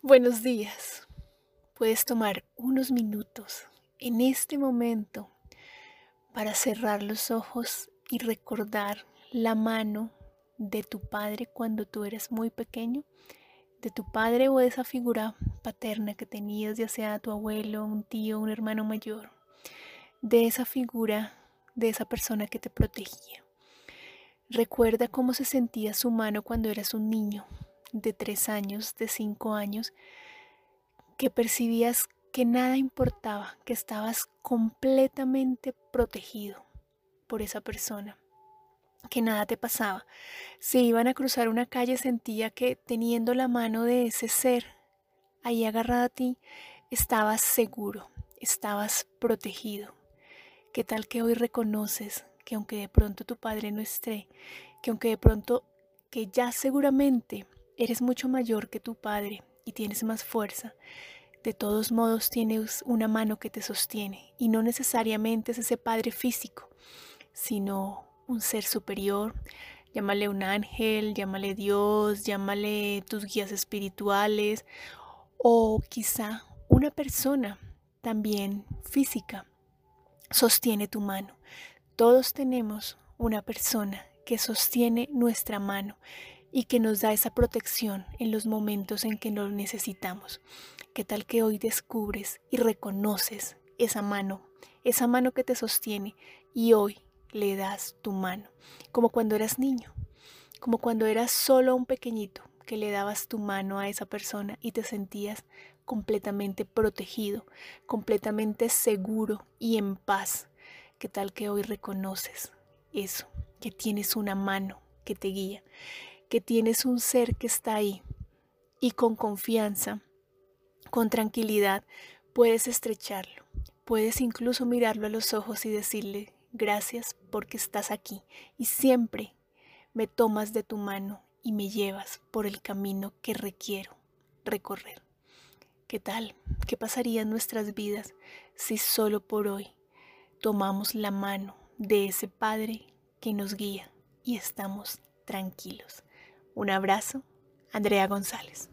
Buenos días. Puedes tomar unos minutos en este momento para cerrar los ojos y recordar la mano de tu padre cuando tú eras muy pequeño, de tu padre o de esa figura paterna que tenías, ya sea tu abuelo, un tío, un hermano mayor, de esa figura, de esa persona que te protegía. Recuerda cómo se sentía su mano cuando eras un niño de tres años, de cinco años, que percibías que nada importaba, que estabas completamente protegido por esa persona, que nada te pasaba. Si iban a cruzar una calle sentía que teniendo la mano de ese ser ahí agarrada a ti, estabas seguro, estabas protegido. ¿Qué tal que hoy reconoces que aunque de pronto tu padre no esté, que aunque de pronto que ya seguramente eres mucho mayor que tu padre y tienes más fuerza, de todos modos tienes una mano que te sostiene y no necesariamente es ese padre físico, sino un ser superior, llámale un ángel, llámale Dios, llámale tus guías espirituales o quizá una persona también física sostiene tu mano. Todos tenemos una persona que sostiene nuestra mano y que nos da esa protección en los momentos en que lo necesitamos. ¿Qué tal que hoy descubres y reconoces esa mano, esa mano que te sostiene y hoy le das tu mano, como cuando eras niño, como cuando eras solo un pequeñito que le dabas tu mano a esa persona y te sentías completamente protegido, completamente seguro y en paz. ¿Qué tal que hoy reconoces eso, que tienes una mano que te guía que tienes un ser que está ahí y con confianza, con tranquilidad, puedes estrecharlo, puedes incluso mirarlo a los ojos y decirle gracias porque estás aquí y siempre me tomas de tu mano y me llevas por el camino que requiero recorrer. ¿Qué tal? ¿Qué pasaría en nuestras vidas si solo por hoy tomamos la mano de ese Padre que nos guía y estamos tranquilos? Un abrazo, Andrea González.